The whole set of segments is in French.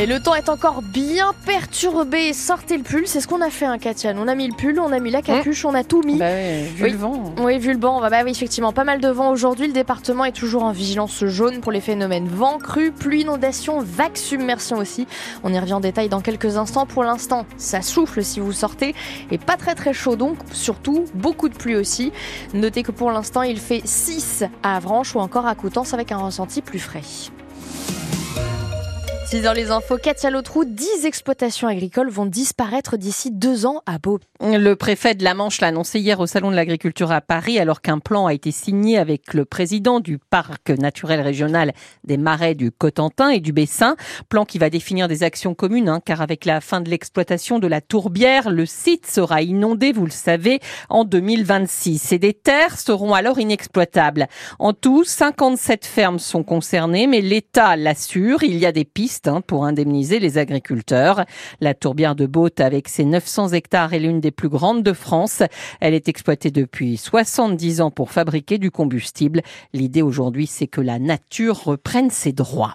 Et le temps est encore bien perturbé. Sortez le pull, c'est ce qu'on a fait, hein, Katia. On a mis le pull, on a mis la capuche, on a tout mis. Bah oui, vu Oui. le vent. Oui, vu le vent, bah oui, effectivement, pas mal de vent aujourd'hui. Le département est toujours en vigilance jaune pour les phénomènes vent, crue, pluie, inondation, vagues, submersion aussi. On y revient en détail dans quelques instants. Pour l'instant, ça souffle si vous sortez et pas très très chaud donc, surtout beaucoup de pluie aussi. Notez que pour l'instant, il fait 6 à Avranches ou encore à Coutances avec un ressenti plus frais. 6 dans les infos, Katia Lotrou, 10 exploitations agricoles vont disparaître d'ici deux ans à Beau. Le préfet de la Manche l'a annoncé hier au Salon de l'Agriculture à Paris, alors qu'un plan a été signé avec le président du parc naturel régional des Marais du Cotentin et du Bessin. Plan qui va définir des actions communes, hein, car avec la fin de l'exploitation de la tourbière, le site sera inondé, vous le savez, en 2026. Et des terres seront alors inexploitables. En tout, 57 fermes sont concernées, mais l'État l'assure, il y a des pistes pour indemniser les agriculteurs. La tourbière de Beaute, avec ses 900 hectares, est l'une des plus grandes de France. Elle est exploitée depuis 70 ans pour fabriquer du combustible. L'idée aujourd'hui, c'est que la nature reprenne ses droits.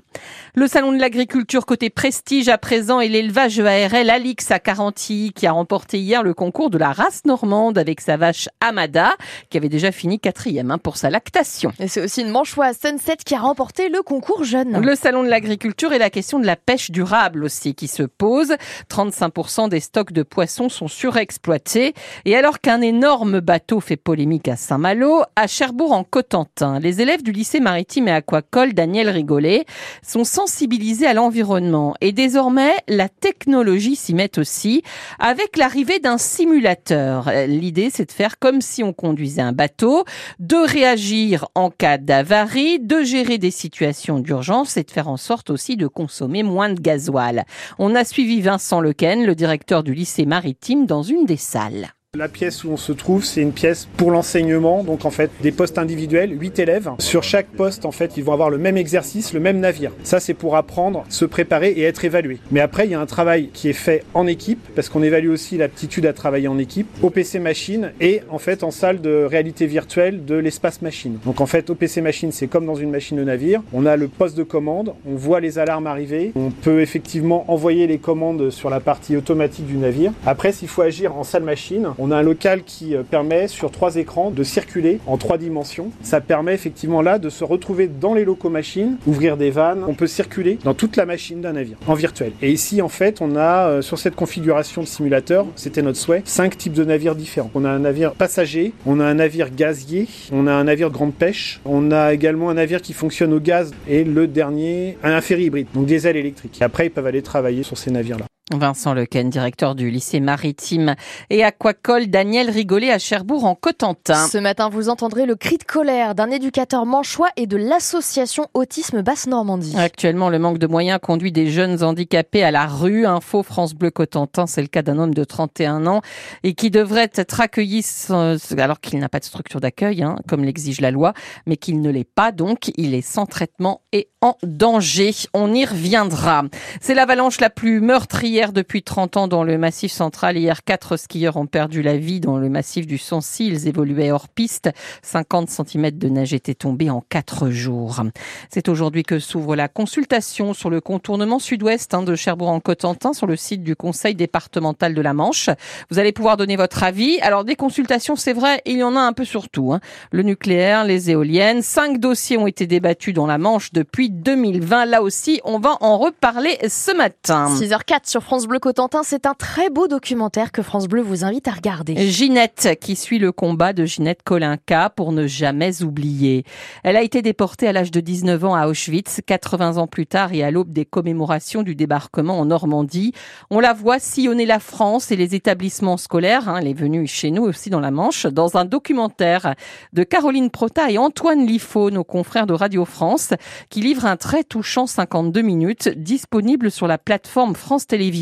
Le salon de l'agriculture côté prestige à présent et l'élevage ARL Alix à Carantilly qui a remporté hier le concours de la race normande avec sa vache Amada qui avait déjà fini quatrième hein, pour sa lactation. Et c'est aussi une manchoise Sunset qui a remporté le concours jeune. Le salon de l'agriculture et la question de la pêche durable aussi qui se pose. 35% des stocks de poissons sont surexploités. Et alors qu'un énorme bateau fait polémique à Saint-Malo, à Cherbourg en Cotentin, les élèves du lycée maritime et aquacole Daniel Rigolet sont sensibilisés à l'environnement. Et désormais, la technologie s'y met aussi avec l'arrivée d'un simulateur. L'idée, c'est de faire comme si on conduisait un bateau, de réagir en cas d'avarie, de gérer des situations d'urgence et de faire en sorte aussi de consommer moins de gasoil. On a suivi Vincent Lequen, le directeur du lycée maritime, dans une des salles. La pièce où on se trouve, c'est une pièce pour l'enseignement, donc en fait des postes individuels, 8 élèves. Sur chaque poste, en fait, ils vont avoir le même exercice, le même navire. Ça, c'est pour apprendre, se préparer et être évalué. Mais après, il y a un travail qui est fait en équipe, parce qu'on évalue aussi l'aptitude à travailler en équipe, au PC machine et en fait en salle de réalité virtuelle de l'espace machine. Donc en fait, au PC machine, c'est comme dans une machine de navire. On a le poste de commande, on voit les alarmes arriver, on peut effectivement envoyer les commandes sur la partie automatique du navire. Après, s'il faut agir en salle machine, on a un local qui euh, permet sur trois écrans de circuler en trois dimensions. Ça permet effectivement là de se retrouver dans les locaux machines, ouvrir des vannes. On peut circuler dans toute la machine d'un navire en virtuel. Et ici, en fait, on a euh, sur cette configuration de simulateur, c'était notre souhait, cinq types de navires différents. On a un navire passager, on a un navire gazier, on a un navire de grande pêche, on a également un navire qui fonctionne au gaz et le dernier, un ferry hybride, donc diesel électrique. Et après, ils peuvent aller travailler sur ces navires-là. Vincent Lequen, directeur du lycée maritime et aquacole Daniel Rigolet à Cherbourg en Cotentin. Ce matin, vous entendrez le cri de colère d'un éducateur manchois et de l'association Autisme Basse-Normandie. Actuellement, le manque de moyens conduit des jeunes handicapés à la rue. Info France Bleu Cotentin, c'est le cas d'un homme de 31 ans et qui devrait être accueilli sans- alors qu'il n'a pas de structure d'accueil, hein, comme l'exige la loi, mais qu'il ne l'est pas donc. Il est sans traitement et en danger. On y reviendra. C'est l'avalanche la plus meurtrière depuis 30 ans dans le massif central. Hier, quatre skieurs ont perdu la vie dans le massif du Sancy. Ils évoluaient hors piste. 50 cm de neige étaient tombés en quatre jours. C'est aujourd'hui que s'ouvre la consultation sur le contournement sud-ouest hein, de Cherbourg-en-Cotentin sur le site du Conseil départemental de la Manche. Vous allez pouvoir donner votre avis. Alors des consultations, c'est vrai, il y en a un peu surtout. Hein. Le nucléaire, les éoliennes. Cinq dossiers ont été débattus dans la Manche depuis 2020. Là aussi, on va en reparler ce matin. 6h04 sur France Bleu Cotentin, c'est un très beau documentaire que France Bleu vous invite à regarder. Ginette, qui suit le combat de Ginette Kolinka pour ne jamais oublier. Elle a été déportée à l'âge de 19 ans à Auschwitz, 80 ans plus tard et à l'aube des commémorations du débarquement en Normandie. On la voit sillonner la France et les établissements scolaires. hein, elle est venue chez nous aussi dans la Manche, dans un documentaire de Caroline Prota et Antoine Liffaut, nos confrères de Radio France, qui livre un très touchant 52 minutes, disponible sur la plateforme France Télévisions.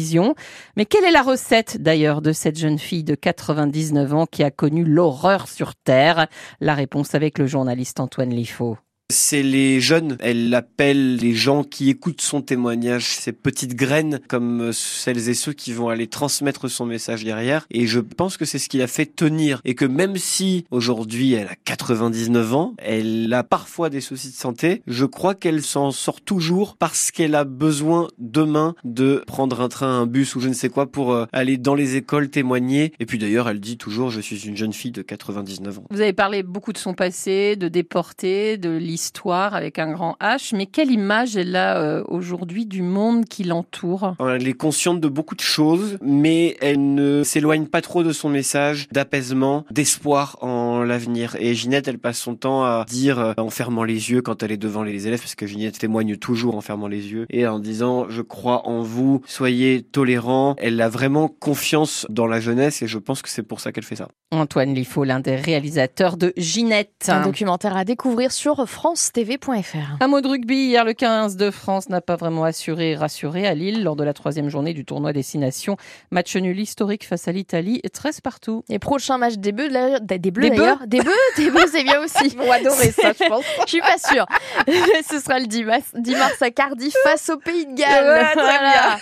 Mais quelle est la recette d'ailleurs de cette jeune fille de 99 ans qui a connu l'horreur sur Terre? La réponse avec le journaliste Antoine Liffaut. C'est les jeunes. Elle appelle les gens qui écoutent son témoignage, ces petites graines, comme celles et ceux qui vont aller transmettre son message derrière. Et je pense que c'est ce qui l'a fait tenir. Et que même si aujourd'hui elle a 99 ans, elle a parfois des soucis de santé, je crois qu'elle s'en sort toujours parce qu'elle a besoin demain de prendre un train, un bus ou je ne sais quoi pour euh, aller dans les écoles témoigner. Et puis d'ailleurs, elle dit toujours, je suis une jeune fille de 99 ans. Vous avez parlé beaucoup de son passé, de déporté, de l'histoire avec un grand H, mais quelle image elle a euh, aujourd'hui du monde qui l'entoure? Elle est consciente de beaucoup de choses, mais elle ne s'éloigne pas trop de son message d'apaisement, d'espoir en l'avenir. Et Ginette, elle passe son temps à dire euh, en fermant les yeux quand elle est devant les élèves, parce que Ginette témoigne toujours en fermant les yeux et en disant je crois en vous, soyez tolérants. Elle a vraiment confiance dans la jeunesse et je pense que c'est pour ça qu'elle fait ça. Antoine Liffaut, l'un des réalisateurs de Ginette. Un documentaire à découvrir sur francetv.fr. Un mot de rugby, hier le 15 de France n'a pas vraiment assuré et rassuré à Lille lors de la troisième journée du tournoi Destination. Match nul historique face à l'Italie, 13 partout. Et prochain match des Bleus, des Bleus d'ailleurs. Des Bleus, des Bleus c'est bien aussi. On adorer ça, je pense. je suis pas sûre. Ce sera le 10 mars, 10 mars à Cardiff face au Pays de Galles. Ouais, très bien.